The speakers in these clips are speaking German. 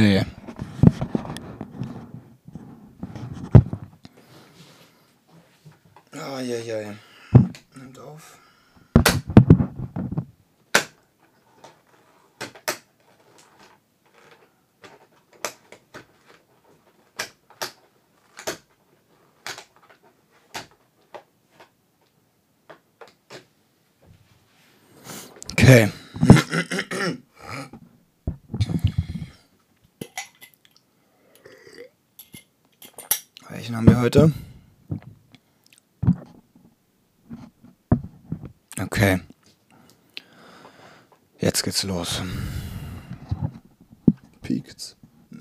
Okay. Ah, ja, ja, ja. Nimmt auf. Okay. Welchen haben wir heute? Okay. Los. Piekt's? Nee.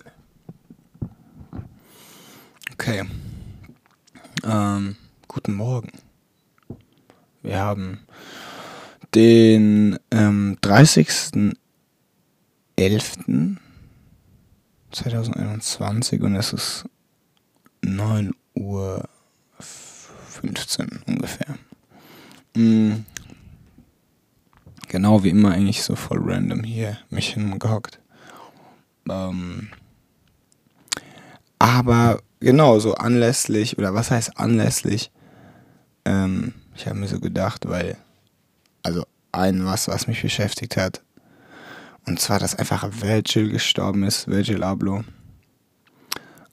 Okay. Ähm, guten Morgen. Wir haben den ähm, 30.11.2021 und es ist 9 Uhr 15 ungefähr. Mhm. Wie immer eigentlich so voll random hier mich hingehockt. Ähm, aber genau so anlässlich, oder was heißt anlässlich? Ähm, ich habe mir so gedacht, weil, also ein was, was mich beschäftigt hat. Und zwar, dass einfach Virgil gestorben ist, Virgil Abloh.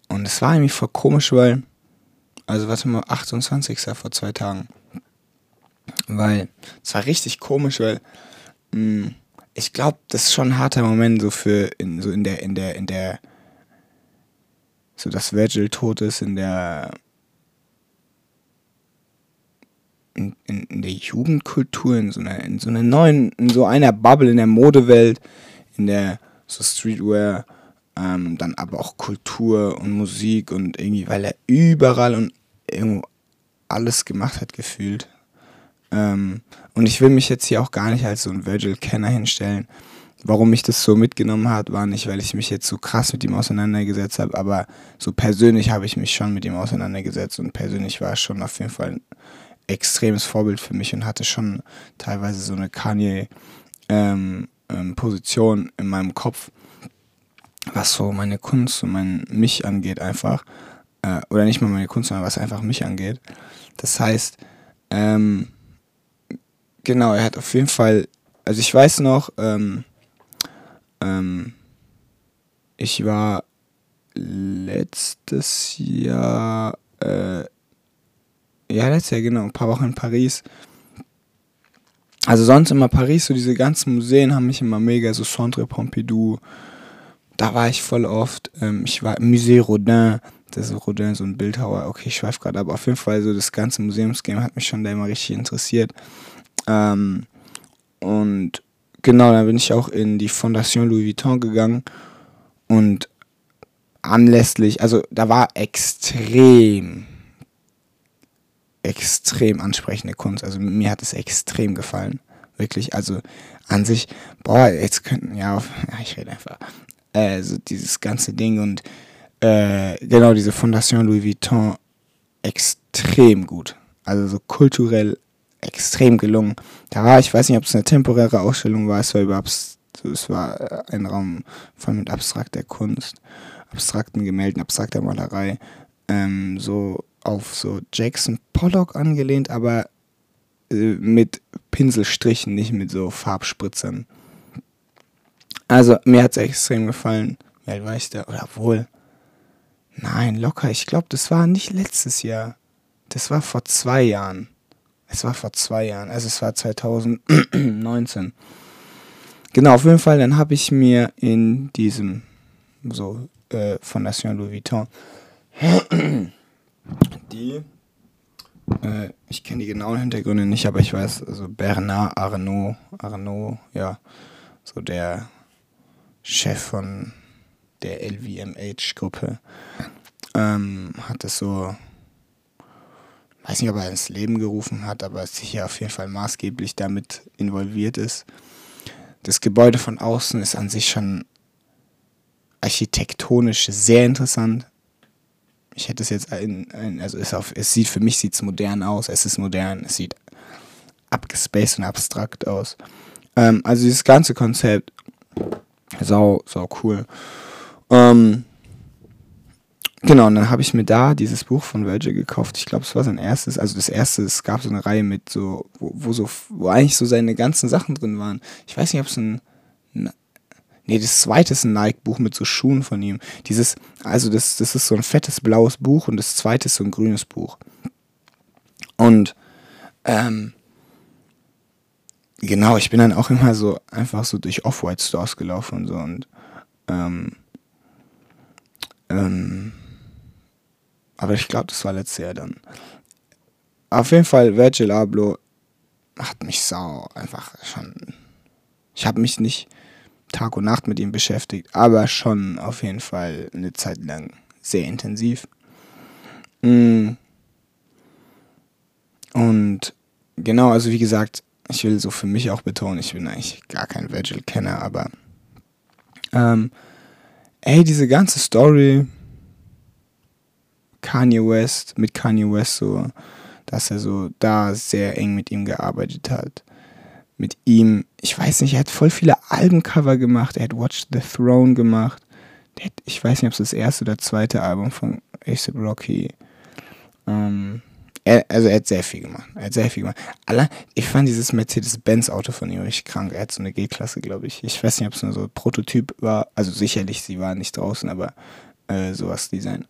Und es war irgendwie voll komisch, weil, also warte mal, 28. vor zwei Tagen. Weil, es war richtig komisch, weil, ich glaube, das ist schon ein harter Moment so für, in, so in der, in der, in der, so dass Virgil tot ist, in der, in, in, in der Jugendkultur, in so einer, in so einer neuen, in so einer Bubble in der Modewelt, in der so Streetwear, ähm, dann aber auch Kultur und Musik und irgendwie, weil er überall und irgendwo alles gemacht hat, gefühlt. Ähm, und ich will mich jetzt hier auch gar nicht als so ein Virgil-Kenner hinstellen. Warum mich das so mitgenommen hat, war nicht, weil ich mich jetzt so krass mit ihm auseinandergesetzt habe, aber so persönlich habe ich mich schon mit ihm auseinandergesetzt und persönlich war er schon auf jeden Fall ein extremes Vorbild für mich und hatte schon teilweise so eine Kanye-Position ähm, ähm, in meinem Kopf, was so meine Kunst und mein mich angeht einfach. Äh, oder nicht mal meine Kunst, sondern was einfach mich angeht. Das heißt, ähm, genau, er hat auf jeden Fall, also ich weiß noch, ähm, ähm, ich war letztes Jahr, äh, ja, letztes Jahr, genau, ein paar Wochen in Paris. Also sonst immer Paris, so diese ganzen Museen haben mich immer mega, so Centre Pompidou, da war ich voll oft. Ähm, ich war im Musée Rodin, das ist Rodin, so ein Bildhauer. Okay, ich schweife gerade, aber auf jeden Fall so das ganze Museumsgame hat mich schon da immer richtig interessiert. Ähm, und genau, dann bin ich auch in die Fondation Louis Vuitton gegangen und anlässlich, also da war extrem, extrem ansprechende Kunst. Also mir hat es extrem gefallen. Wirklich, also an sich, boah, jetzt könnten, ja, ja ich rede einfach. Also dieses ganze Ding und äh, genau diese Fondation Louis Vuitton extrem gut. Also so kulturell extrem gelungen. Da war, ich weiß nicht, ob es eine temporäre Ausstellung war, es war überhaupt, es war ein Raum voll mit abstrakter Kunst, abstrakten Gemälden, abstrakter Malerei, ähm, so auf so Jackson Pollock angelehnt, aber äh, mit Pinselstrichen, nicht mit so Farbspritzern. Also, mir hat es extrem gefallen. Wie alt war ich da? Oder wohl. Nein, locker. Ich glaube, das war nicht letztes Jahr. Das war vor zwei Jahren. Es war vor zwei Jahren, also es war 2019. Genau, auf jeden Fall, dann habe ich mir in diesem, so, äh, Fondation Louis Vuitton, die, äh, ich kenne die genauen Hintergründe nicht, aber ich weiß, also Bernard Arnault, Arnault, ja, so der Chef von der LVMH-Gruppe, ähm, hat es so weiß nicht, ob er ins Leben gerufen hat, aber sicher auf jeden Fall maßgeblich damit involviert ist. Das Gebäude von außen ist an sich schon architektonisch sehr interessant. Ich hätte es jetzt ein, ein also auf, es sieht für mich sieht es modern aus, es ist modern, es sieht abgespaced und abstrakt aus. Ähm, also dieses ganze Konzept sau sau cool. Ähm, genau, und dann habe ich mir da dieses Buch von Virgil gekauft. Ich glaube, es war sein erstes. Also das erste, es gab so eine Reihe mit so, wo, wo so, wo eigentlich so seine ganzen Sachen drin waren. Ich weiß nicht, ob es ein Nee, das zweite ist ein Nike-Buch mit so Schuhen von ihm. Dieses, also das, das ist so ein fettes blaues Buch und das zweite ist so ein grünes Buch. Und ähm, genau, ich bin dann auch immer so einfach so durch Off-White-Stores gelaufen und so und ähm, ähm, aber ich glaube, das war letztes Jahr dann. Auf jeden Fall, Virgil Abloh hat mich sau einfach schon. Ich habe mich nicht Tag und Nacht mit ihm beschäftigt, aber schon auf jeden Fall eine Zeit lang sehr intensiv. Mm. Und genau, also wie gesagt, ich will so für mich auch betonen, ich bin eigentlich gar kein Virgil-Kenner, aber ähm, ey, diese ganze Story, Kanye West, mit Kanye West so, dass er so da sehr eng mit ihm gearbeitet hat mit ihm, ich weiß nicht, er hat voll viele Albencover gemacht, er hat Watch the Throne gemacht. Hat, ich weiß nicht, ob es das erste oder zweite Album von A$AP Rocky. Ähm, er, also er hat sehr viel gemacht. Er hat sehr viel gemacht. Alle, ich fand dieses Mercedes-Benz-Auto von ihm richtig krank. Er hat so eine G-Klasse, glaube ich. Ich weiß nicht, ob es nur so ein Prototyp war. Also sicherlich, sie war nicht draußen, aber äh, sowas Design.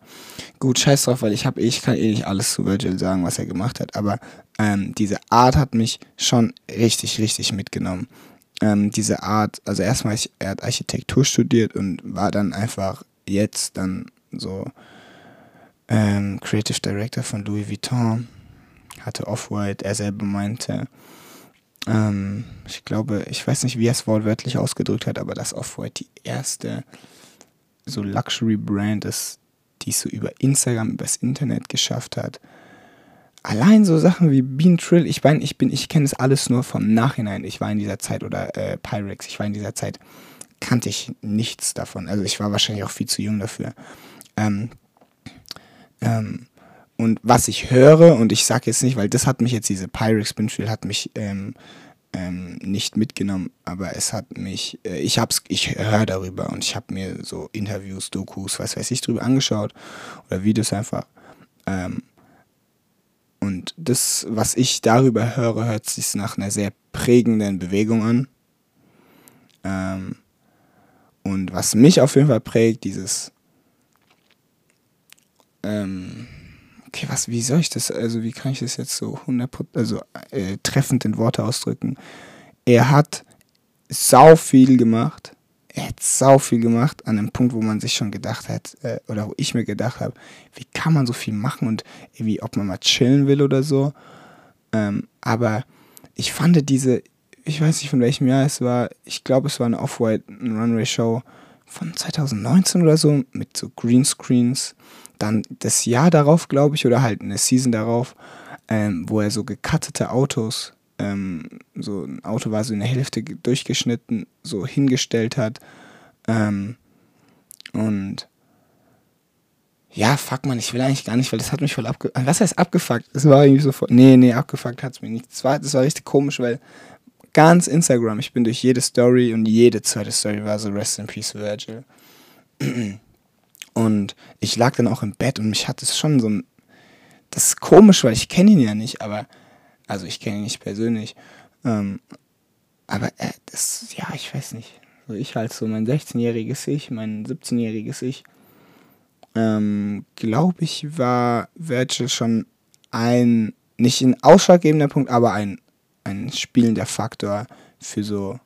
Gut, scheiß drauf, weil ich habe ich kann eh nicht alles zu Virgil sagen, was er gemacht hat, aber ähm, diese Art hat mich schon richtig, richtig mitgenommen. Ähm, diese Art, also erstmal, er hat Architektur studiert und war dann einfach jetzt dann so ähm, Creative Director von Louis Vuitton, hatte Off-White, er selber meinte, ähm, ich glaube, ich weiß nicht, wie er es wortwörtlich ausgedrückt hat, aber dass Off-White die erste so Luxury-Brand ist, die es so über Instagram, übers Internet geschafft hat. Allein so Sachen wie Bean Trill, ich meine, ich bin, ich kenne das alles nur vom Nachhinein. Ich war in dieser Zeit, oder äh, Pyrex, ich war in dieser Zeit, kannte ich nichts davon. Also ich war wahrscheinlich auch viel zu jung dafür. Ähm, ähm, und was ich höre, und ich sage jetzt nicht, weil das hat mich jetzt, diese Pyrex Bean Trill hat mich ähm, ähm, nicht mitgenommen, aber es hat mich, äh, ich hab's, ich höre darüber und ich habe mir so Interviews, Dokus, was weiß ich, drüber angeschaut oder Videos einfach. Ähm, und das, was ich darüber höre, hört sich nach einer sehr prägenden Bewegung an. Ähm, und was mich auf jeden Fall prägt, dieses ähm, okay, was, wie soll ich das, also wie kann ich das jetzt so 100, also äh, treffend in Worte ausdrücken? Er hat sau viel gemacht. Er hat sau viel gemacht an einem Punkt, wo man sich schon gedacht hat, äh, oder wo ich mir gedacht habe, wie kann man so viel machen und irgendwie, ob man mal chillen will oder so. Ähm, aber ich fand diese, ich weiß nicht von welchem Jahr es war, ich glaube es war eine Off-White Runway Show von 2019 oder so mit so Greenscreens dann das Jahr darauf, glaube ich, oder halt eine Season darauf, ähm, wo er so gekattete Autos, ähm, so ein Auto war so in der Hälfte durchgeschnitten, so hingestellt hat. Ähm, und ja, fuck man, ich will eigentlich gar nicht, weil das hat mich voll abgefuckt. Was heißt abgefuckt? Es war irgendwie so voll. Nee, nee, abgefuckt hat es mir nicht. Das war, das war richtig komisch, weil ganz Instagram, ich bin durch jede Story und jede zweite Story war so Rest in Peace Virgil. Und ich lag dann auch im Bett und mich hat es schon so ein. Das ist komisch, weil ich kenne ihn ja nicht, aber. Also ich kenne ihn nicht persönlich. Ähm, aber äh, das, ja, ich weiß nicht. So ich halt so mein 16-jähriges Ich, mein 17-jähriges Ich. Ähm, Glaube ich, war Virgil schon ein, nicht ein ausschlaggebender Punkt, aber ein, ein spielender Faktor für so,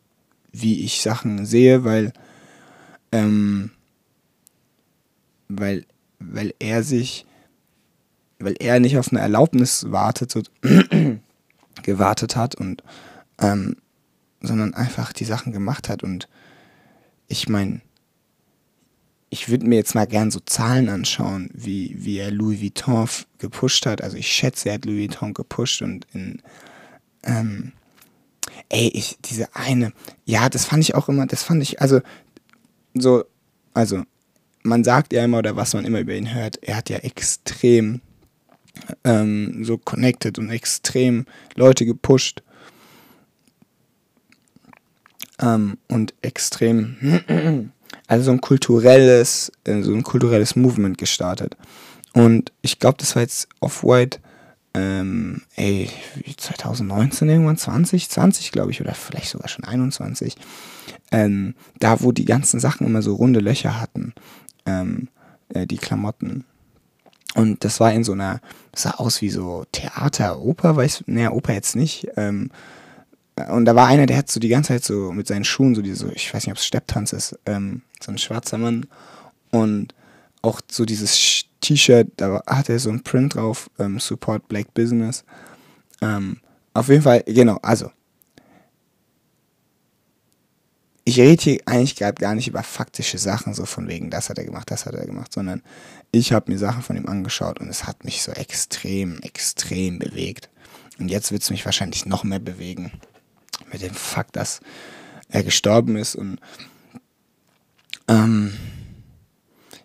wie ich Sachen sehe, weil ähm, weil, weil er sich, weil er nicht auf eine Erlaubnis wartet, so, gewartet hat und ähm, sondern einfach die Sachen gemacht hat und ich meine, ich würde mir jetzt mal gern so Zahlen anschauen, wie, wie er Louis Vuitton gepusht hat. Also ich schätze, er hat Louis Vuitton gepusht und in, ähm, ey, ich, diese eine, ja, das fand ich auch immer, das fand ich, also, so, also, man sagt ja immer, oder was man immer über ihn hört, er hat ja extrem ähm, so connected und extrem Leute gepusht. Ähm, und extrem, also so ein kulturelles, äh, so ein kulturelles Movement gestartet. Und ich glaube, das war jetzt Off-White, ähm, ey, 2019 irgendwann, 20, 20 glaube ich, oder vielleicht sogar schon 21. Ähm, da, wo die ganzen Sachen immer so runde Löcher hatten, ähm, äh, die Klamotten. Und das war in so einer, das sah aus wie so Theater, Oper, weiß, naja, Oper jetzt nicht. Ähm, und da war einer, der hat so die ganze Zeit so mit seinen Schuhen, so diese, ich weiß nicht, ob es Stepptanz ist, ähm, so ein schwarzer Mann. Und auch so dieses T-Shirt, da hat er so ein Print drauf, ähm, Support Black Business. Ähm, auf jeden Fall, genau, also. Ich rede hier eigentlich gerade gar nicht über faktische Sachen, so von wegen, das hat er gemacht, das hat er gemacht, sondern ich habe mir Sachen von ihm angeschaut und es hat mich so extrem, extrem bewegt. Und jetzt wird es mich wahrscheinlich noch mehr bewegen. Mit dem Fakt, dass er gestorben ist und ähm,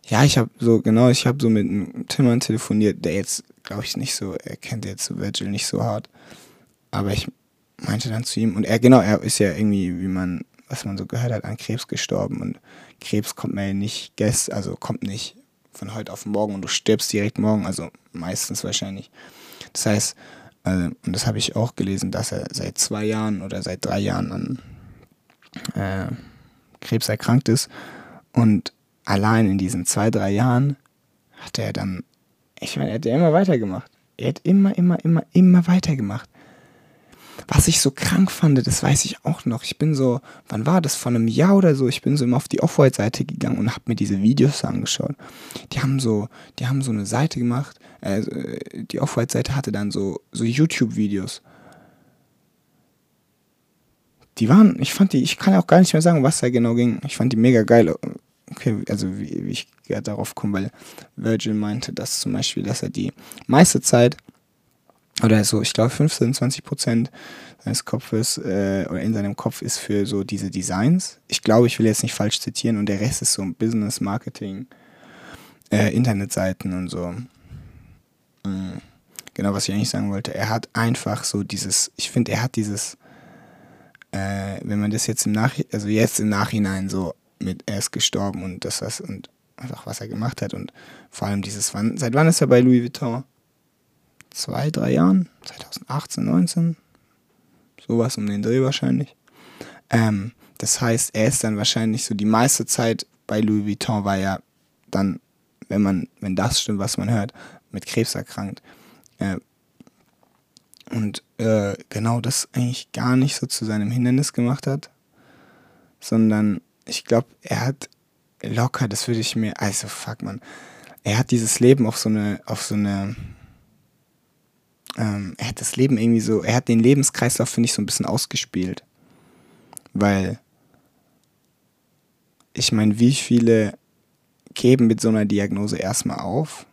ja, ich habe so, genau, ich habe so mit einem Timmern telefoniert, der jetzt, glaube ich, nicht so, er kennt jetzt Virgil nicht so hart. Aber ich meinte dann zu ihm, und er, genau, er ist ja irgendwie, wie man, was man so gehört hat, an Krebs gestorben. Und Krebs kommt mir nicht gest, also kommt nicht von heute auf morgen und du stirbst direkt morgen, also meistens wahrscheinlich. Das heißt, äh, und das habe ich auch gelesen, dass er seit zwei Jahren oder seit drei Jahren an äh, Krebs erkrankt ist. Und allein in diesen zwei, drei Jahren hat er dann, ich meine, er hat ja immer weitergemacht. Er hat immer, immer, immer, immer weitergemacht. Was ich so krank fand, das weiß ich auch noch. Ich bin so, wann war das? Vor einem Jahr oder so. Ich bin so immer auf die Off-White-Seite gegangen und habe mir diese Videos angeschaut. Die haben so, die haben so eine Seite gemacht. Äh, die Off-White-Seite hatte dann so, so YouTube-Videos. Die waren, ich fand die, ich kann auch gar nicht mehr sagen, was da genau ging. Ich fand die mega geil okay, also wie, wie ich darauf komme, weil Virgil meinte, dass zum Beispiel, dass er die meiste Zeit oder so, ich glaube 15, 20 Prozent seines Kopfes äh, oder in seinem Kopf ist für so diese Designs. Ich glaube, ich will jetzt nicht falsch zitieren und der Rest ist so Business, Marketing, äh, Internetseiten und so. Mhm. Genau, was ich eigentlich sagen wollte. Er hat einfach so dieses, ich finde, er hat dieses, äh, wenn man das jetzt im Nach, also jetzt im Nachhinein so mit er ist gestorben und das was und einfach was er gemacht hat und vor allem dieses wann seit wann ist er bei Louis Vuitton? Zwei, drei Jahren? 2018, 19? Sowas um den Dreh wahrscheinlich. Ähm, das heißt, er ist dann wahrscheinlich so die meiste Zeit bei Louis Vuitton war er dann, wenn man, wenn das stimmt, was man hört, mit Krebs erkrankt. Äh, und äh, genau das eigentlich gar nicht so zu seinem Hindernis gemacht hat, sondern ich glaube, er hat locker, das würde ich mir, also fuck man, er hat dieses Leben auf so eine, auf so eine, ähm, er hat das Leben irgendwie so, er hat den Lebenskreislauf, finde ich, so ein bisschen ausgespielt. Weil, ich meine, wie viele geben mit so einer Diagnose erstmal auf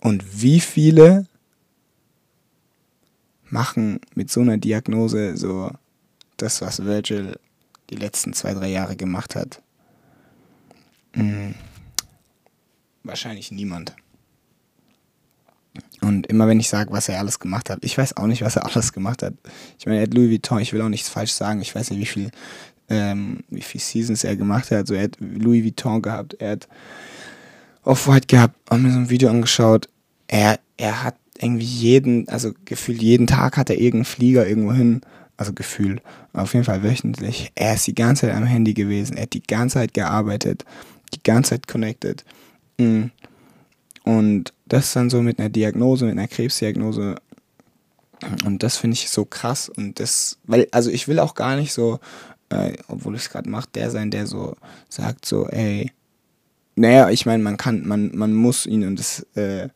und wie viele machen mit so einer Diagnose so das, was Virgil die letzten zwei, drei Jahre gemacht hat? Hm, wahrscheinlich niemand. Und immer wenn ich sage, was er alles gemacht hat, ich weiß auch nicht, was er alles gemacht hat. Ich meine, er hat Louis Vuitton, ich will auch nichts falsch sagen, ich weiß nicht, wie viel, ähm, wie viel Seasons er gemacht hat. Also er hat Louis Vuitton gehabt, er hat Off-White gehabt, haben mir so ein Video angeschaut. Er, er hat irgendwie jeden, also gefühlt jeden Tag hat er irgendeinen Flieger irgendwo hin also gefühlt, auf jeden Fall wöchentlich. Er ist die ganze Zeit am Handy gewesen, er hat die ganze Zeit gearbeitet, die ganze Zeit connected. Mm. Und das dann so mit einer Diagnose, mit einer Krebsdiagnose. Und das finde ich so krass. Und das, weil, also ich will auch gar nicht so, äh, obwohl ich es gerade mache, der sein, der so sagt so, ey, naja, ich meine, man kann, man, man muss ihn und das äh,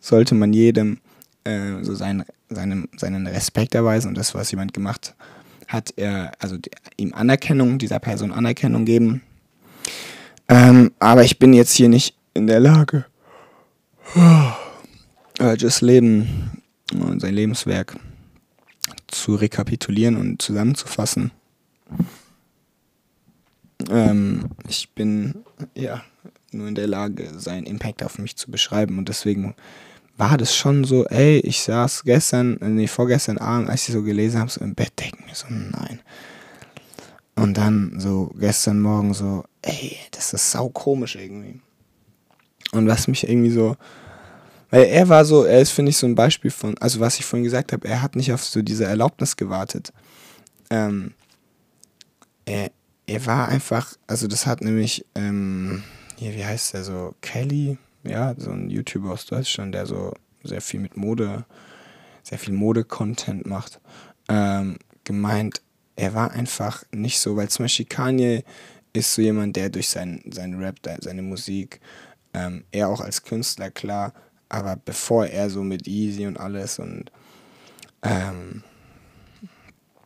sollte man jedem äh, so seinen, seinem, seinen Respekt erweisen und das, was jemand gemacht hat, er, also ihm Anerkennung, dieser Person Anerkennung geben. Ähm, aber ich bin jetzt hier nicht in der Lage, äh, das Leben und sein Lebenswerk zu rekapitulieren und zusammenzufassen. Ähm, ich bin ja nur in der Lage, seinen Impact auf mich zu beschreiben und deswegen war das schon so, ey, ich saß gestern, äh, nee, vorgestern Abend, als ich so gelesen habe, so im Bett denken mir so, nein. Und dann so gestern Morgen so, ey, das ist sau komisch irgendwie. Und was mich irgendwie so, weil er war so, er ist, finde ich, so ein Beispiel von, also was ich vorhin gesagt habe, er hat nicht auf so diese Erlaubnis gewartet. Ähm, er, er war einfach, also das hat nämlich, ähm, hier, wie heißt der so, Kelly, ja, so ein YouTuber aus Deutschland, der so sehr viel mit Mode, sehr viel Mode-Content macht, ähm, gemeint, er war einfach nicht so, weil zum Beispiel Kanye ist so jemand, der durch seinen sein Rap, seine Musik, ähm, er auch als Künstler, klar, aber bevor er so mit Easy und alles und ähm,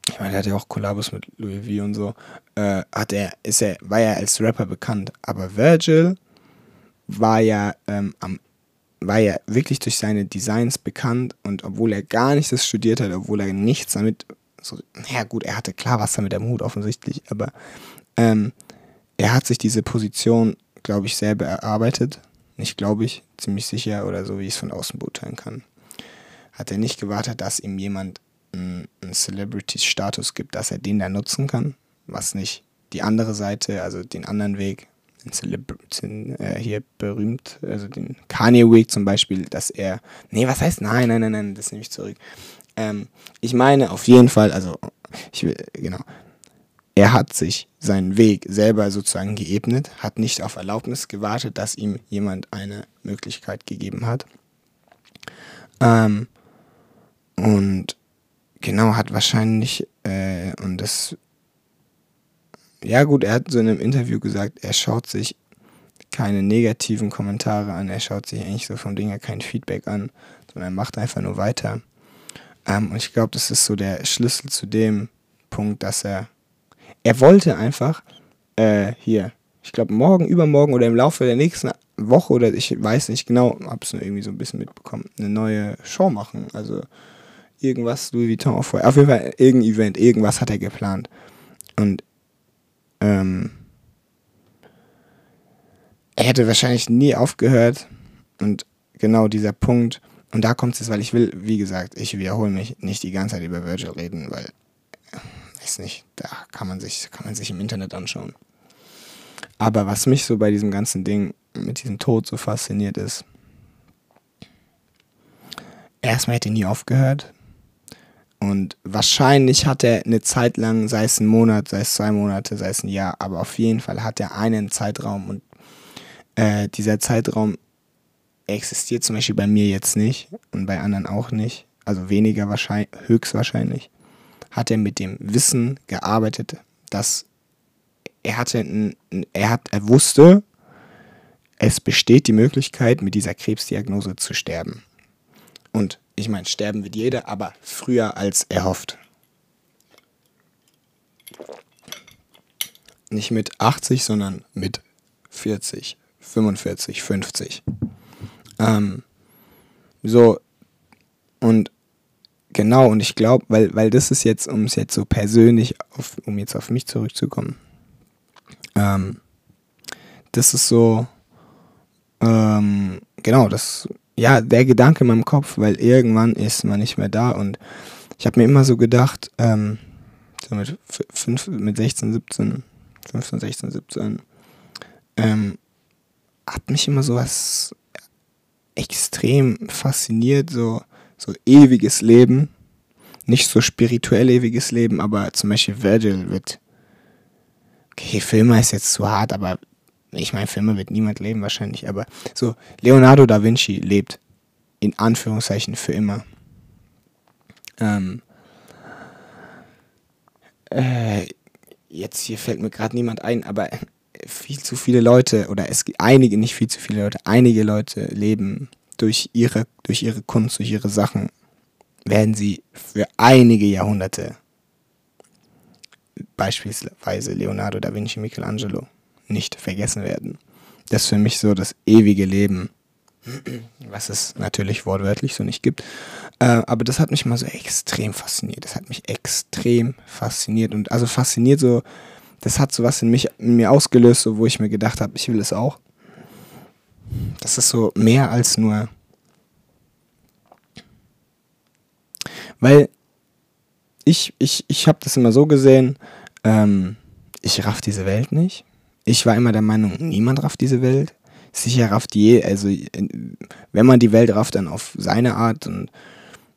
ich meine, er hat ja auch Kollabos mit Louis V und so, äh, hat er, ist er, war er als Rapper bekannt. Aber Virgil war ja ähm, am war ja wirklich durch seine Designs bekannt und obwohl er gar nicht das studiert hat, obwohl er nichts damit, so, ja gut, er hatte klar was damit am Hut offensichtlich, aber ähm, er hat sich diese Position, glaube ich, selber erarbeitet. Nicht glaube ich, ziemlich sicher oder so, wie ich es von außen beurteilen kann. Hat er nicht gewartet, dass ihm jemand einen Celebrity-Status gibt, dass er den da nutzen kann, was nicht die andere Seite, also den anderen Weg, den, Celebr den äh, hier berühmt, also den Kanye-Weg zum Beispiel, dass er, nee, was heißt, nein, nein, nein, nein, das nehme ich zurück. Ähm, ich meine auf jeden Fall, also, ich will, genau, er hat sich seinen Weg selber sozusagen geebnet, hat nicht auf Erlaubnis gewartet, dass ihm jemand eine Möglichkeit gegeben hat. Ähm, und genau, hat wahrscheinlich, äh, und das, ja gut, er hat so in einem Interview gesagt, er schaut sich keine negativen Kommentare an, er schaut sich eigentlich so vom Ding her kein Feedback an, sondern er macht einfach nur weiter. Ähm, und ich glaube, das ist so der Schlüssel zu dem Punkt, dass er er wollte einfach äh, hier, ich glaube morgen, übermorgen oder im Laufe der nächsten Woche oder ich weiß nicht genau, habe es nur irgendwie so ein bisschen mitbekommen, eine neue Show machen. Also irgendwas Louis Vuitton auf Auf jeden Fall irgendein Event, irgendwas hat er geplant. Und ähm, er hätte wahrscheinlich nie aufgehört. Und genau dieser Punkt, und da kommt es jetzt, weil ich will, wie gesagt, ich wiederhole mich, nicht die ganze Zeit über Virgil reden, weil weiß nicht, da kann man sich, kann man sich im Internet anschauen. Aber was mich so bei diesem ganzen Ding mit diesem Tod so fasziniert ist, erstmal hätte er nie aufgehört. Und wahrscheinlich hat er eine Zeit lang, sei es ein Monat, sei es zwei Monate, sei es ein Jahr, aber auf jeden Fall hat er einen Zeitraum und äh, dieser Zeitraum existiert zum Beispiel bei mir jetzt nicht und bei anderen auch nicht. Also weniger wahrscheinlich, höchstwahrscheinlich hat er mit dem Wissen gearbeitet, dass er hatte, er hat, er wusste, es besteht die Möglichkeit, mit dieser Krebsdiagnose zu sterben. Und ich meine, sterben wird jeder, aber früher als er hofft. Nicht mit 80, sondern mit 40, 45, 50. Ähm, so, und Genau, und ich glaube, weil, weil das ist jetzt, um es jetzt so persönlich, auf, um jetzt auf mich zurückzukommen, ähm, das ist so, ähm, genau, das, ja, der Gedanke in meinem Kopf, weil irgendwann ist man nicht mehr da und ich habe mir immer so gedacht, ähm, so mit, fünf, mit 16, 17, 15, 16, 17, ähm, hat mich immer so was extrem fasziniert, so, so ewiges Leben. Nicht so spirituell ewiges Leben, aber zum Beispiel Virgil wird. Okay, Filmer ist jetzt zu hart, aber ich meine, Filme wird niemand leben wahrscheinlich, aber so, Leonardo da Vinci lebt in Anführungszeichen für immer. Ähm, äh, jetzt hier fällt mir gerade niemand ein, aber viel zu viele Leute, oder es gibt einige, nicht viel zu viele Leute, einige Leute leben durch ihre, durch ihre Kunst, durch ihre Sachen, werden sie für einige Jahrhunderte, beispielsweise Leonardo da Vinci, Michelangelo, nicht vergessen werden. Das ist für mich so das ewige Leben, was es natürlich wortwörtlich so nicht gibt. Äh, aber das hat mich mal so extrem fasziniert. Das hat mich extrem fasziniert. Und also fasziniert so, das hat so was in, mich, in mir ausgelöst, so, wo ich mir gedacht habe, ich will es auch. Das ist so mehr als nur. Weil ich, ich, ich habe das immer so gesehen, ähm, ich raff diese Welt nicht. ich war immer der Meinung, niemand rafft diese Welt. Sicher rafft je, also wenn man die Welt rafft, dann auf seine Art und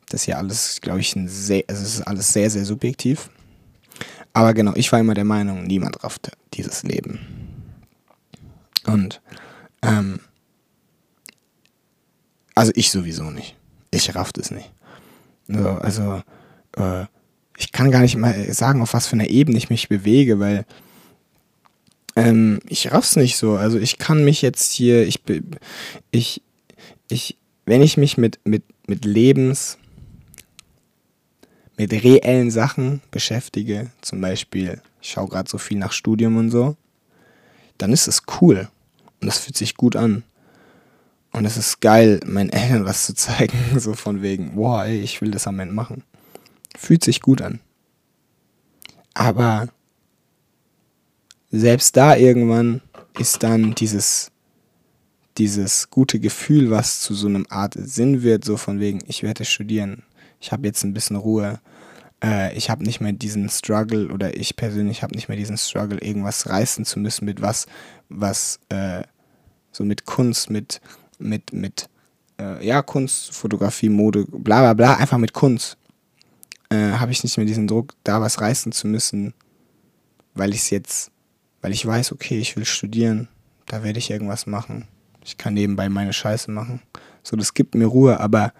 das ist ja alles, glaube ich, ein sehr, also es ist alles sehr, sehr subjektiv. Aber genau, ich war immer der Meinung, niemand rafft dieses Leben. Und, ähm, also ich sowieso nicht. Ich rafft es nicht. So, also, äh, ich kann gar nicht mal sagen, auf was für einer Ebene ich mich bewege, weil ähm, ich raff's nicht so. Also ich kann mich jetzt hier, ich, ich, ich, wenn ich mich mit, mit, mit Lebens, mit reellen Sachen beschäftige, zum Beispiel, ich schaue gerade so viel nach Studium und so, dann ist es cool und das fühlt sich gut an. Und es ist geil, meinen Eltern was zu zeigen, so von wegen, boah, ey, ich will das am Ende machen. Fühlt sich gut an. Aber selbst da irgendwann ist dann dieses, dieses gute Gefühl, was zu so einem Art Sinn wird, so von wegen, ich werde studieren, ich habe jetzt ein bisschen Ruhe, äh, ich habe nicht mehr diesen Struggle oder ich persönlich habe nicht mehr diesen Struggle, irgendwas reißen zu müssen mit was, was äh, so mit Kunst, mit, mit, mit, äh, ja, Kunst, Fotografie, Mode, bla bla bla, einfach mit Kunst. Äh, habe ich nicht mehr diesen Druck, da was reißen zu müssen, weil ich es jetzt weil ich weiß, okay, ich will studieren, da werde ich irgendwas machen. Ich kann nebenbei meine Scheiße machen. So, das gibt mir Ruhe, aber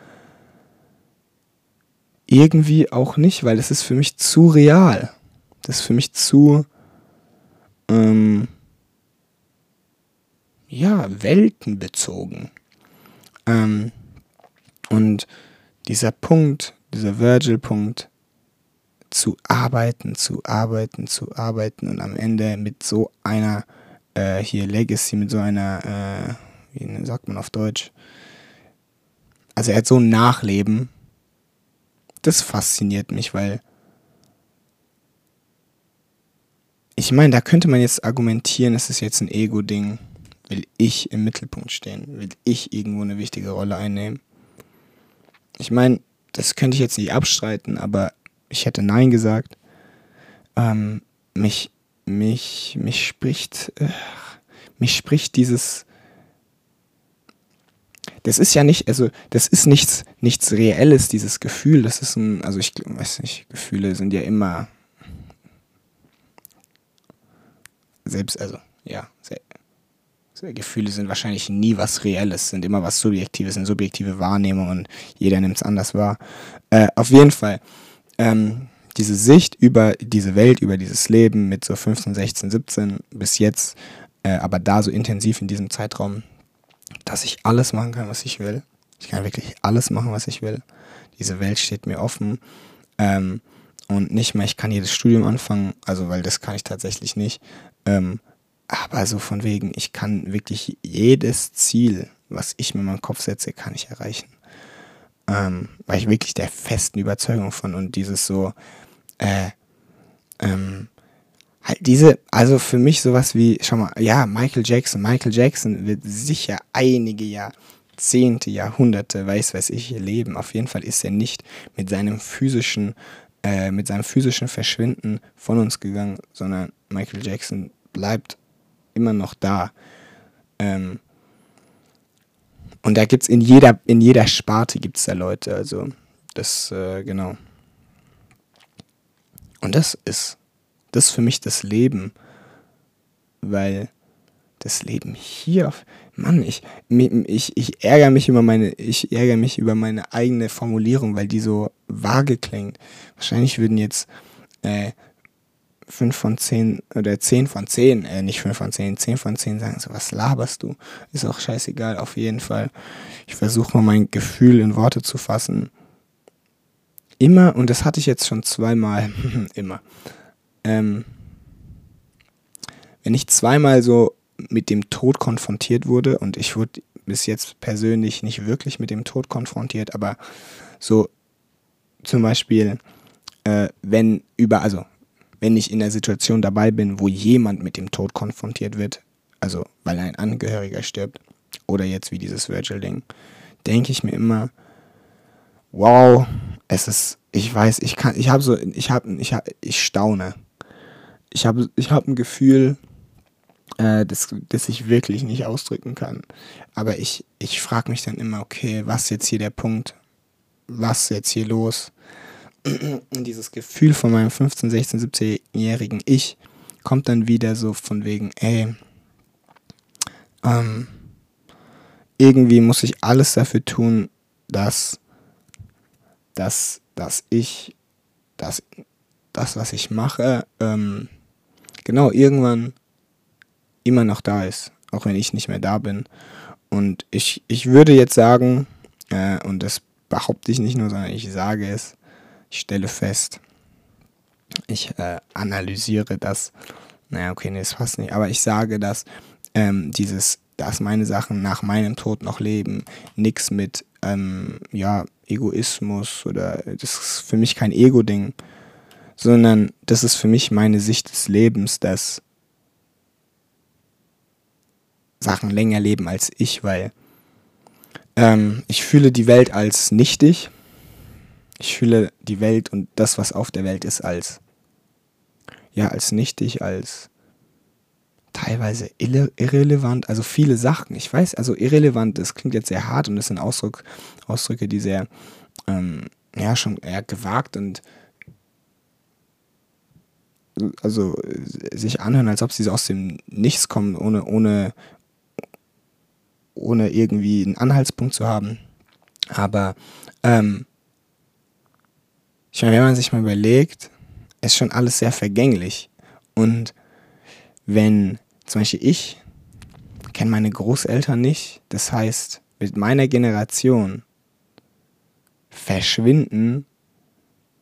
irgendwie auch nicht, weil es ist für mich zu real. Das ist für mich zu, ähm, ja, weltenbezogen. Ähm, und dieser Punkt, dieser Virgil-Punkt, zu arbeiten, zu arbeiten, zu arbeiten und am Ende mit so einer äh, hier Legacy, mit so einer, äh, wie sagt man auf Deutsch? Also er hat so ein Nachleben. Das fasziniert mich, weil ich meine, da könnte man jetzt argumentieren, es ist jetzt ein Ego-Ding. Will ich im Mittelpunkt stehen? Will ich irgendwo eine wichtige Rolle einnehmen? Ich meine, das könnte ich jetzt nicht abstreiten, aber ich hätte Nein gesagt. Ähm, mich, mich, mich spricht, äh, mich spricht dieses, das ist ja nicht, also das ist nichts, nichts Reelles, dieses Gefühl, das ist ein, also ich weiß nicht, Gefühle sind ja immer selbst, also ja, Gefühle sind wahrscheinlich nie was Reelles, sind immer was Subjektives, sind subjektive Wahrnehmungen, jeder nimmt es anders wahr. Äh, auf jeden Fall, ähm, diese Sicht über diese Welt, über dieses Leben mit so 15, 16, 17 bis jetzt, äh, aber da so intensiv in diesem Zeitraum, dass ich alles machen kann, was ich will. Ich kann wirklich alles machen, was ich will. Diese Welt steht mir offen. Ähm, und nicht mehr, ich kann jedes Studium anfangen, also weil das kann ich tatsächlich nicht. Ähm, aber so von wegen, ich kann wirklich jedes Ziel, was ich mir in meinen Kopf setze, kann ich erreichen. Ähm, weil ich wirklich der festen Überzeugung von und dieses so, äh, ähm, halt diese, also für mich sowas wie, schau mal, ja, Michael Jackson, Michael Jackson wird sicher einige Jahrzehnte, Jahrhunderte, weiß weiß ich, leben. Auf jeden Fall ist er nicht mit seinem physischen, äh, mit seinem physischen Verschwinden von uns gegangen, sondern Michael Jackson bleibt immer noch da. Ähm, und da gibt es in jeder, in jeder Sparte gibt es da Leute, also das, äh, genau. Und das ist, das ist für mich das Leben, weil das Leben hier, Mann, ich, ich, ich ärgere mich über meine, ich ärgere mich über meine eigene Formulierung, weil die so vage klingt. Wahrscheinlich würden jetzt äh, 5 von 10 oder 10 von 10, äh, nicht 5 von 10, 10 von 10 sagen, so was laberst du? Ist auch scheißegal, auf jeden Fall. Ich versuche mal mein Gefühl in Worte zu fassen. Immer, und das hatte ich jetzt schon zweimal, immer, ähm, wenn ich zweimal so mit dem Tod konfrontiert wurde, und ich wurde bis jetzt persönlich nicht wirklich mit dem Tod konfrontiert, aber so zum Beispiel, äh, wenn über, also wenn ich in der Situation dabei bin, wo jemand mit dem Tod konfrontiert wird, also weil ein Angehöriger stirbt, oder jetzt wie dieses Virgil-Ding, denke ich mir immer, wow, es ist, ich weiß, ich kann, ich habe so, ich habe, ich habe, ich staune. Ich habe, ich habe ein Gefühl, äh, das, das ich wirklich nicht ausdrücken kann. Aber ich, ich frage mich dann immer, okay, was ist jetzt hier der Punkt? Was ist jetzt hier los? Und dieses Gefühl von meinem 15, 16, 17-jährigen Ich kommt dann wieder so von wegen, ey, ähm, irgendwie muss ich alles dafür tun, dass, dass, dass ich, dass das, was ich mache, ähm, genau irgendwann immer noch da ist, auch wenn ich nicht mehr da bin. Und ich, ich würde jetzt sagen, äh, und das behaupte ich nicht nur, sondern ich sage es, ich stelle fest, ich äh, analysiere das, naja, okay, nee, das passt nicht, aber ich sage, dass ähm, dieses, dass meine Sachen nach meinem Tod noch leben, nichts mit, ähm, ja, Egoismus oder das ist für mich kein Ego-Ding, sondern das ist für mich meine Sicht des Lebens, dass Sachen länger leben als ich, weil ähm, ich fühle die Welt als nichtig. Ich fühle die Welt und das, was auf der Welt ist, als ja, als nichtig, als teilweise irrelevant, also viele Sachen. Ich weiß, also irrelevant, das klingt jetzt sehr hart und das sind Ausdruck, Ausdrücke, die sehr, ähm, ja, schon eher gewagt und also sich anhören, als ob sie aus dem Nichts kommen, ohne, ohne, ohne irgendwie einen Anhaltspunkt zu haben. Aber ähm, ich meine, wenn man sich mal überlegt, ist schon alles sehr vergänglich. Und wenn zum Beispiel ich kenne meine Großeltern nicht, das heißt, mit meiner Generation verschwinden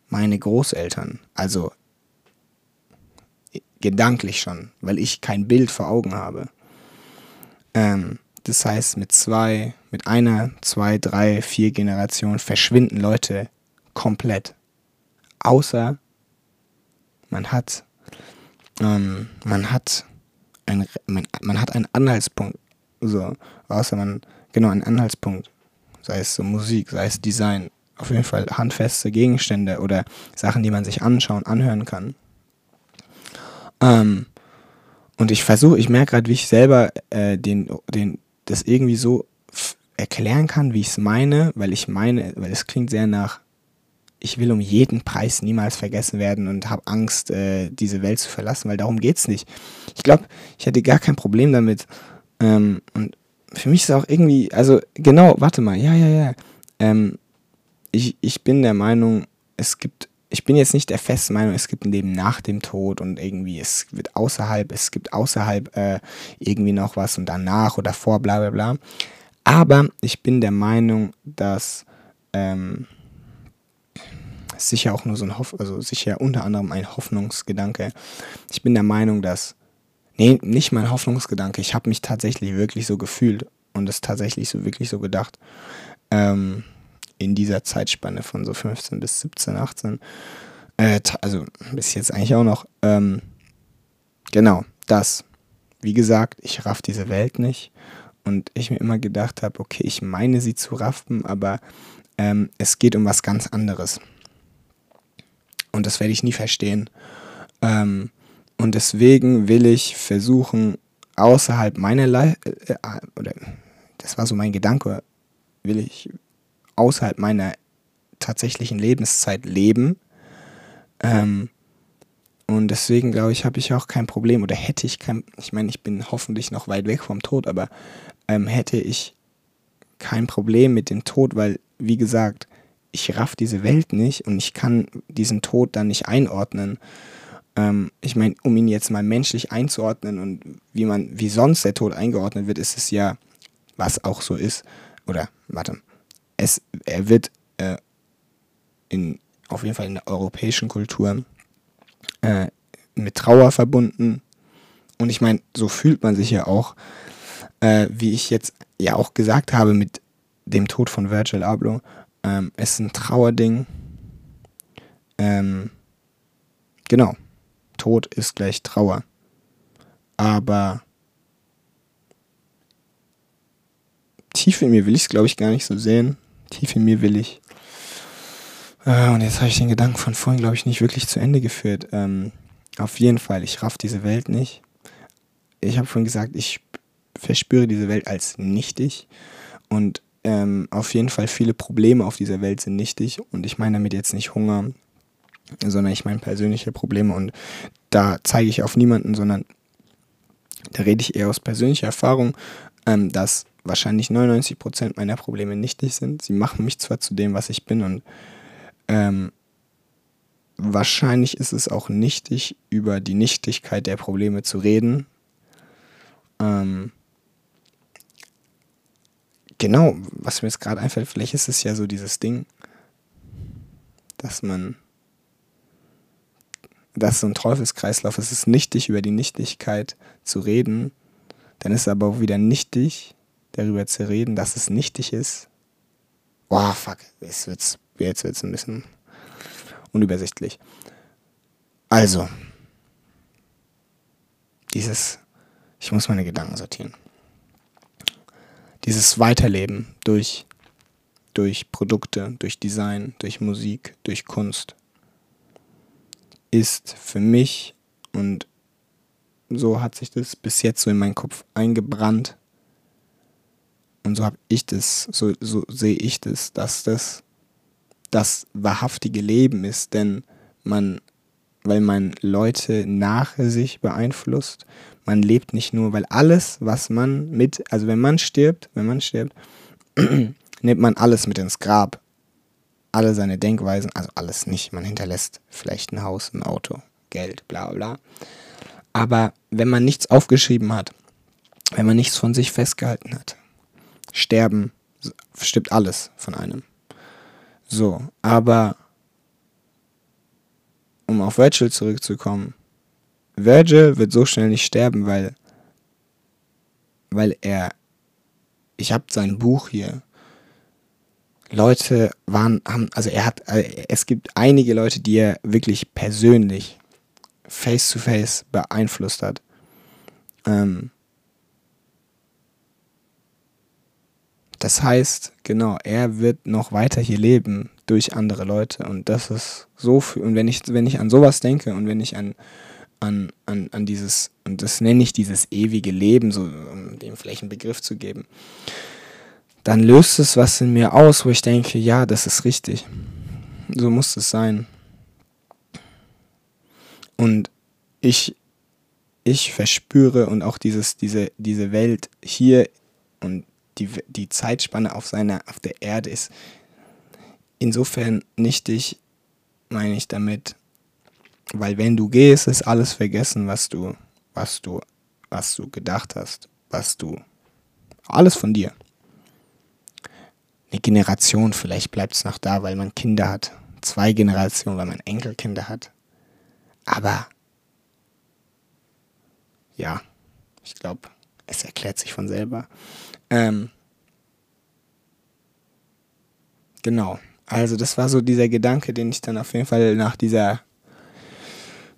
meine Großeltern. Also gedanklich schon, weil ich kein Bild vor Augen habe. Ähm, das heißt, mit zwei, mit einer, zwei, drei, vier Generationen verschwinden Leute komplett. Außer man hat, ähm, man hat ein, man, man hat einen Anhaltspunkt. So, außer man, genau, einen Anhaltspunkt. Sei es so Musik, sei es Design. Auf jeden Fall handfeste Gegenstände oder Sachen, die man sich anschauen, anhören kann. Ähm, und ich versuche, ich merke gerade, wie ich selber äh, den, den, das irgendwie so erklären kann, wie ich es meine, weil ich meine, weil es klingt sehr nach, ich will um jeden Preis niemals vergessen werden und habe Angst, äh, diese Welt zu verlassen, weil darum geht es nicht. Ich glaube, ich hätte gar kein Problem damit. Ähm, und für mich ist auch irgendwie, also genau, warte mal, ja, ja, ja. Ähm, ich, ich bin der Meinung, es gibt, ich bin jetzt nicht der festen Meinung, es gibt ein Leben nach dem Tod und irgendwie es wird außerhalb, es gibt außerhalb äh, irgendwie noch was und danach oder vor, bla bla bla. Aber ich bin der Meinung, dass ähm, sicher auch nur so ein Hoff, also sicher unter anderem ein Hoffnungsgedanke. Ich bin der Meinung, dass, nee, nicht mein Hoffnungsgedanke, ich habe mich tatsächlich wirklich so gefühlt und es tatsächlich so wirklich so gedacht. Ähm, in dieser Zeitspanne von so 15 bis 17, 18. Äh, also bis jetzt eigentlich auch noch. Ähm, genau, das. Wie gesagt, ich raff diese Welt nicht. Und ich mir immer gedacht habe, okay, ich meine sie zu raffen, aber ähm, es geht um was ganz anderes. Und das werde ich nie verstehen. Ähm, und deswegen will ich versuchen, außerhalb meiner Life, äh, äh, oder das war so mein Gedanke, will ich außerhalb meiner tatsächlichen Lebenszeit leben. Ähm, und deswegen glaube ich, habe ich auch kein Problem oder hätte ich kein, ich meine, ich bin hoffentlich noch weit weg vom Tod, aber ähm, hätte ich kein Problem mit dem Tod, weil, wie gesagt, ich raff diese Welt nicht und ich kann diesen Tod dann nicht einordnen. Ähm, ich meine, um ihn jetzt mal menschlich einzuordnen und wie man, wie sonst der Tod eingeordnet wird, ist es ja, was auch so ist, oder, warte, es, er wird äh, in, auf jeden Fall in der europäischen Kultur äh, mit Trauer verbunden. Und ich meine, so fühlt man sich ja auch, äh, wie ich jetzt ja auch gesagt habe mit dem Tod von Virgil Abloh. Ähm, es ist ein Trauerding. Ähm, genau. Tod ist gleich Trauer. Aber tief in mir will ich es, glaube ich, gar nicht so sehen. Tief in mir will ich. Äh, und jetzt habe ich den Gedanken von vorhin, glaube ich, nicht wirklich zu Ende geführt. Ähm, auf jeden Fall, ich raff diese Welt nicht. ich habe vorhin gesagt, ich verspüre diese Welt als nichtig und ähm, auf jeden Fall viele Probleme auf dieser Welt sind nichtig und ich meine damit jetzt nicht Hunger, sondern ich meine persönliche Probleme und da zeige ich auf niemanden, sondern da rede ich eher aus persönlicher Erfahrung, ähm, dass wahrscheinlich 99% meiner Probleme nichtig sind. Sie machen mich zwar zu dem, was ich bin und ähm, wahrscheinlich ist es auch nichtig, über die Nichtigkeit der Probleme zu reden. Ähm, genau, was mir jetzt gerade einfällt, vielleicht ist es ja so dieses Ding, dass man, dass so ein Teufelskreislauf ist, es ist nichtig, über die Nichtigkeit zu reden, dann ist es aber auch wieder nichtig, darüber zu reden, dass es nichtig ist. Boah, fuck, jetzt wird's, jetzt wird's ein bisschen unübersichtlich. Also, dieses, ich muss meine Gedanken sortieren. Dieses Weiterleben durch, durch Produkte, durch Design, durch Musik, durch Kunst ist für mich und so hat sich das bis jetzt so in meinen Kopf eingebrannt. Und so habe ich das, so, so sehe ich das, dass das das wahrhaftige Leben ist, denn man, weil man Leute nach sich beeinflusst, man lebt nicht nur, weil alles, was man mit, also wenn man stirbt, wenn man stirbt, nimmt man alles mit ins Grab. Alle seine Denkweisen, also alles nicht. Man hinterlässt vielleicht ein Haus, ein Auto, Geld, bla bla. Aber wenn man nichts aufgeschrieben hat, wenn man nichts von sich festgehalten hat, sterben, stirbt alles von einem. So, aber um auf Virgil zurückzukommen, Virgil wird so schnell nicht sterben, weil, weil er, ich habe sein Buch hier. Leute waren, haben, also er hat, äh, es gibt einige Leute, die er wirklich persönlich face to face beeinflusst hat. Ähm, Das heißt, genau, er wird noch weiter hier leben durch andere Leute. Und das ist so viel. Und wenn ich, wenn ich an sowas denke und wenn ich an, an, an, an dieses, und das nenne ich dieses ewige Leben, so um dem vielleicht einen Begriff zu geben, dann löst es was in mir aus, wo ich denke, ja, das ist richtig. So muss es sein. Und ich, ich verspüre und auch dieses, diese, diese Welt hier und die, die Zeitspanne auf, seiner, auf der Erde ist insofern nichtig, meine ich damit, weil wenn du gehst, ist alles vergessen, was du, was du, was du gedacht hast, was du, alles von dir. Eine Generation, vielleicht bleibt es noch da, weil man Kinder hat. Zwei Generationen, weil man Enkelkinder hat. Aber ja, ich glaube, es erklärt sich von selber. Ähm, genau. Also das war so dieser Gedanke, den ich dann auf jeden Fall nach dieser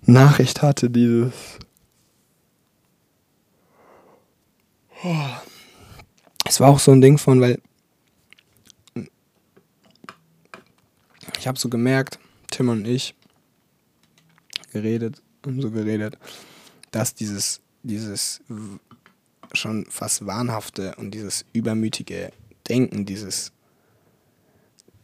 Nachricht hatte, dieses... Oh. Es war auch so ein Ding von, weil ich habe so gemerkt, Tim und ich geredet und so geredet, dass dieses dieses schon fast wahnhafte und dieses übermütige Denken, dieses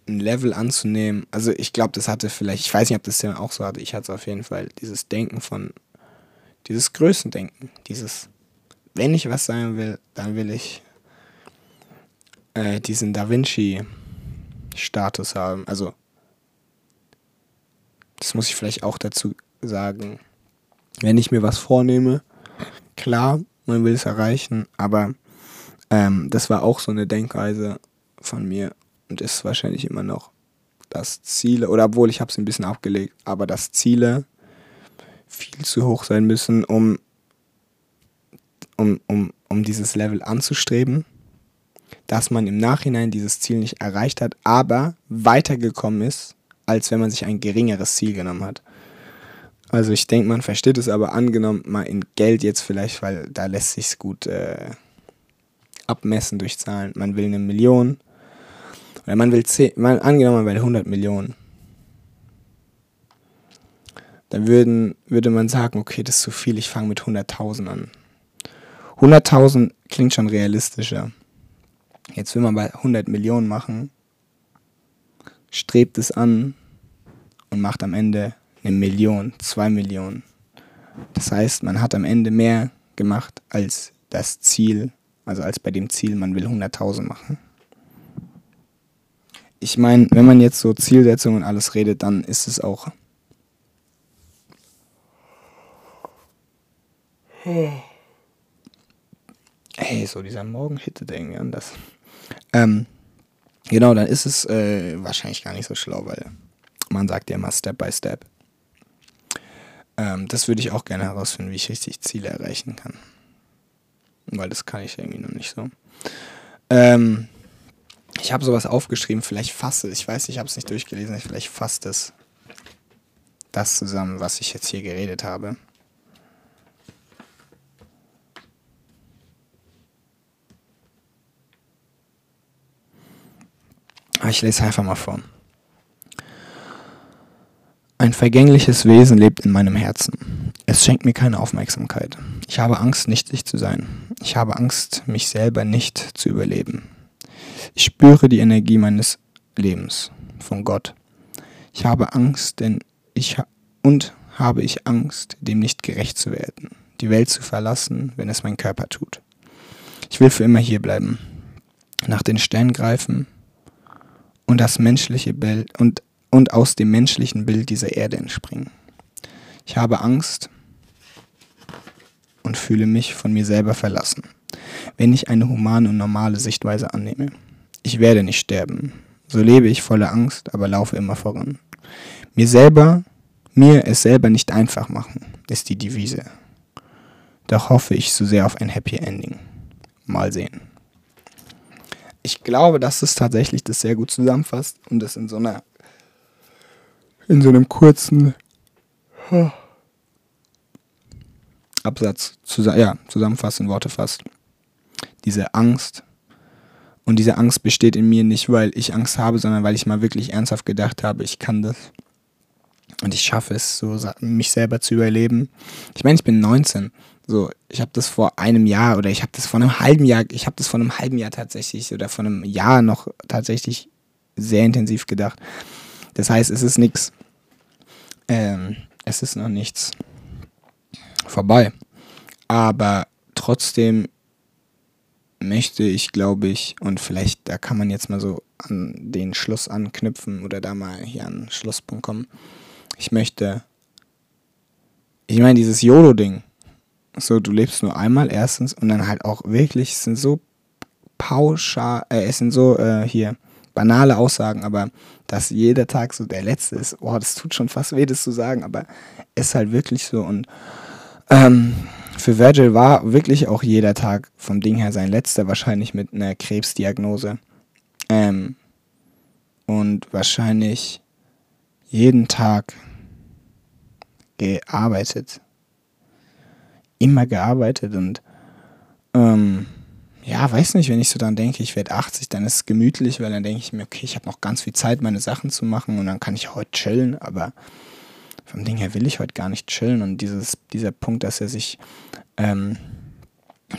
ein Level anzunehmen. Also ich glaube, das hatte vielleicht, ich weiß nicht, ob das ja auch so hatte, ich hatte es auf jeden Fall, dieses Denken von, dieses Größendenken, dieses, wenn ich was sein will, dann will ich äh, diesen Da Vinci-Status haben. Also, das muss ich vielleicht auch dazu sagen. Wenn ich mir was vornehme, klar, man will es erreichen, aber ähm, das war auch so eine Denkweise von mir und ist wahrscheinlich immer noch, dass Ziele, oder obwohl ich habe es ein bisschen abgelegt, aber dass Ziele viel zu hoch sein müssen, um, um, um, um dieses Level anzustreben, dass man im Nachhinein dieses Ziel nicht erreicht hat, aber weitergekommen ist, als wenn man sich ein geringeres Ziel genommen hat. Also ich denke, man versteht es aber angenommen mal in Geld jetzt vielleicht, weil da lässt sich gut äh, abmessen durch Zahlen. Man will eine Million oder man will 10, man, angenommen man will 100 Millionen. Dann würden, würde man sagen, okay, das ist zu viel, ich fange mit 100.000 an. 100.000 klingt schon realistischer. Jetzt will man bei 100 Millionen machen, strebt es an und macht am Ende eine Million, zwei Millionen. Das heißt, man hat am Ende mehr gemacht als das Ziel, also als bei dem Ziel, man will 100.000 machen. Ich meine, wenn man jetzt so Zielsetzungen und alles redet, dann ist es auch. Hey, so dieser Morgen hittet irgendwie anders. Ähm, genau, dann ist es äh, wahrscheinlich gar nicht so schlau, weil man sagt ja immer Step by Step. Ähm, das würde ich auch gerne herausfinden, wie ich richtig Ziele erreichen kann. Weil das kann ich irgendwie noch nicht so. Ähm, ich habe sowas aufgeschrieben, vielleicht fasse, ich weiß, ich habe es nicht durchgelesen, vielleicht fasst es das zusammen, was ich jetzt hier geredet habe. Ah, ich lese einfach mal vor. Ein vergängliches Wesen lebt in meinem Herzen. Es schenkt mir keine Aufmerksamkeit. Ich habe Angst, nicht ich zu sein. Ich habe Angst, mich selber nicht zu überleben. Ich spüre die Energie meines Lebens von Gott. Ich habe Angst, denn ich ha und habe ich Angst, dem nicht gerecht zu werden, die Welt zu verlassen, wenn es mein Körper tut. Ich will für immer hier bleiben, nach den Sternen greifen und das menschliche Bild und, und aus dem menschlichen Bild dieser Erde entspringen. Ich habe Angst und fühle mich von mir selber verlassen, wenn ich eine humane und normale Sichtweise annehme. Ich werde nicht sterben. So lebe ich voller Angst, aber laufe immer voran. Mir selber, mir es selber nicht einfach machen, ist die Devise. Doch hoffe ich so sehr auf ein Happy Ending. Mal sehen ich glaube, dass es tatsächlich das sehr gut zusammenfasst und das in so einer, in so einem kurzen Absatz zusammen, ja, zusammenfasst in Worte fasst. Diese Angst. Und diese Angst besteht in mir nicht, weil ich Angst habe, sondern weil ich mal wirklich ernsthaft gedacht habe, ich kann das. Und ich schaffe es, so mich selber zu überleben. Ich meine, ich bin 19 so, ich habe das vor einem Jahr oder ich habe das vor einem halben Jahr, ich habe das vor einem halben Jahr tatsächlich oder vor einem Jahr noch tatsächlich sehr intensiv gedacht. Das heißt, es ist nichts, ähm, es ist noch nichts vorbei. Aber trotzdem möchte ich, glaube ich, und vielleicht da kann man jetzt mal so an den Schluss anknüpfen oder da mal hier an den Schlusspunkt kommen. Ich möchte, ich meine, dieses YOLO-Ding, so, du lebst nur einmal erstens und dann halt auch wirklich, es sind so pauschal, äh, es sind so äh, hier banale Aussagen, aber dass jeder Tag so der letzte ist, boah, das tut schon fast weh, das zu sagen, aber es ist halt wirklich so und ähm, für Virgil war wirklich auch jeder Tag vom Ding her sein letzter, wahrscheinlich mit einer Krebsdiagnose. Ähm, und wahrscheinlich jeden Tag gearbeitet immer gearbeitet und ähm, ja, weiß nicht, wenn ich so dann denke, ich werde 80, dann ist es gemütlich, weil dann denke ich mir, okay, ich habe noch ganz viel Zeit, meine Sachen zu machen und dann kann ich heute chillen, aber vom Ding her will ich heute gar nicht chillen und dieses, dieser Punkt, dass er sich, ähm,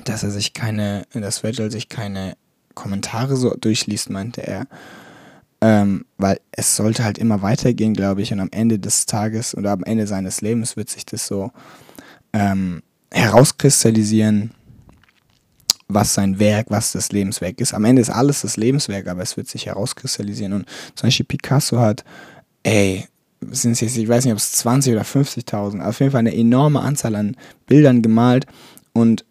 dass er sich keine, dass Virgil sich keine Kommentare so durchliest, meinte er, ähm, weil es sollte halt immer weitergehen, glaube ich, und am Ende des Tages oder am Ende seines Lebens wird sich das so ähm, herauskristallisieren, was sein Werk, was das Lebenswerk ist. Am Ende ist alles das Lebenswerk, aber es wird sich herauskristallisieren. Und zum Beispiel Picasso hat, ey, sind es jetzt, ich weiß nicht, ob es 20 oder 50.000, auf jeden Fall eine enorme Anzahl an Bildern gemalt. Und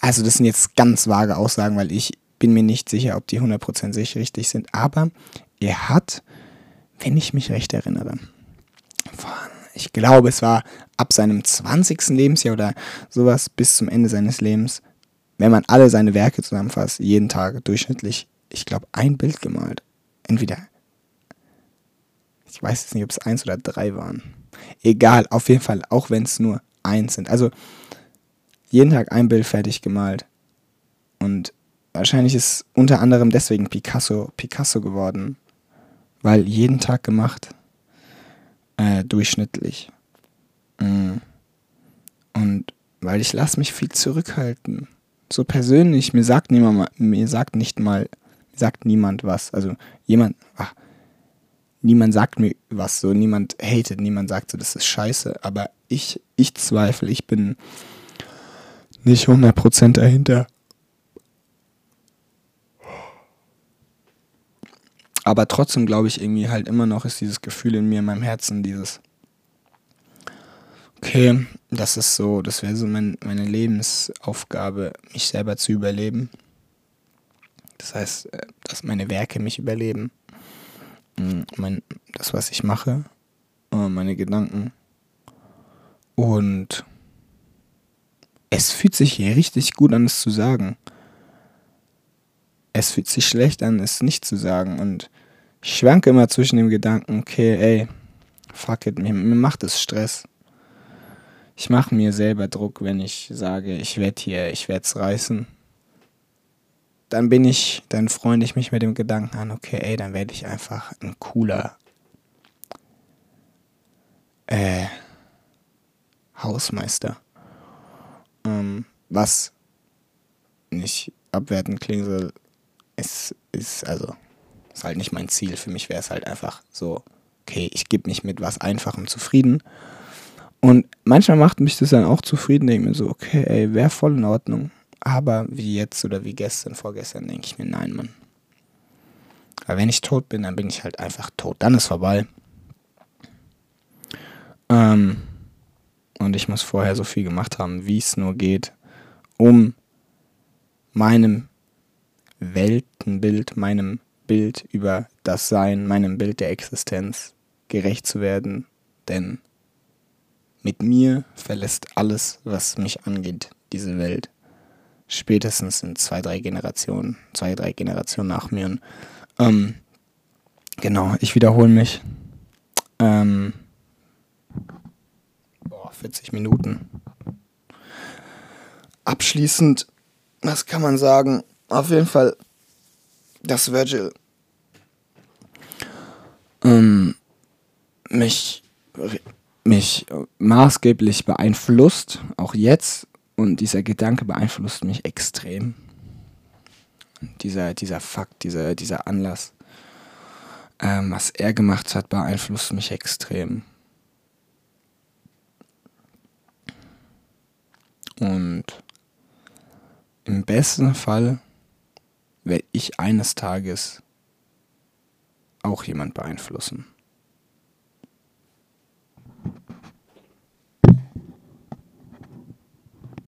also das sind jetzt ganz vage Aussagen, weil ich bin mir nicht sicher, ob die 100% sicher richtig sind. Aber er hat, wenn ich mich recht erinnere, ich glaube, es war ab seinem 20. Lebensjahr oder sowas bis zum Ende seines Lebens, wenn man alle seine Werke zusammenfasst, jeden Tag durchschnittlich, ich glaube, ein Bild gemalt. Entweder, ich weiß jetzt nicht, ob es eins oder drei waren. Egal, auf jeden Fall, auch wenn es nur eins sind. Also jeden Tag ein Bild fertig gemalt. Und wahrscheinlich ist unter anderem deswegen Picasso Picasso geworden. Weil jeden Tag gemacht äh, durchschnittlich. Mm. Und weil ich lasse mich viel zurückhalten. So persönlich, mir sagt niemand, mir sagt nicht mal, sagt niemand was. Also jemand, ach, niemand sagt mir was, so niemand hatet, niemand sagt so, das ist scheiße. Aber ich, ich zweifle, ich bin nicht 100% dahinter. Aber trotzdem glaube ich irgendwie halt immer noch ist dieses Gefühl in mir, in meinem Herzen, dieses, okay, das ist so, das wäre so mein, meine Lebensaufgabe, mich selber zu überleben. Das heißt, äh, dass meine Werke mich überleben. Mm, mein, das, was ich mache, äh, meine Gedanken. Und es fühlt sich hier richtig gut an, es zu sagen es fühlt sich schlecht an, es nicht zu sagen. Und ich schwanke immer zwischen dem Gedanken, okay, ey, fuck it, mir, mir macht es Stress. Ich mache mir selber Druck, wenn ich sage, ich werde hier, ich werde es reißen. Dann bin ich, dann freunde ich mich mit dem Gedanken an, okay, ey, dann werde ich einfach ein cooler äh, Hausmeister. Ähm, was nicht abwertend klingen soll, es ist, also, ist halt nicht mein Ziel. Für mich wäre es halt einfach so, okay, ich gebe mich mit was Einfachem zufrieden. Und manchmal macht mich das dann auch zufrieden, denke mir so, okay, ey, wäre voll in Ordnung. Aber wie jetzt oder wie gestern, vorgestern, denke ich mir, nein, Mann. Aber wenn ich tot bin, dann bin ich halt einfach tot. Dann ist vorbei. Ähm, und ich muss vorher so viel gemacht haben, wie es nur geht, um meinem Weltenbild, meinem Bild über das Sein, meinem Bild der Existenz gerecht zu werden, denn mit mir verlässt alles, was mich angeht, diese Welt. Spätestens in zwei, drei Generationen, zwei, drei Generationen nach mir. Ähm, genau, ich wiederhole mich. Ähm, boah, 40 Minuten. Abschließend, was kann man sagen? Auf jeden Fall, dass Virgil ähm, mich, mich maßgeblich beeinflusst, auch jetzt. Und dieser Gedanke beeinflusst mich extrem. Dieser, dieser Fakt, dieser, dieser Anlass, ähm, was er gemacht hat, beeinflusst mich extrem. Und im besten Fall werde ich eines Tages auch jemand beeinflussen.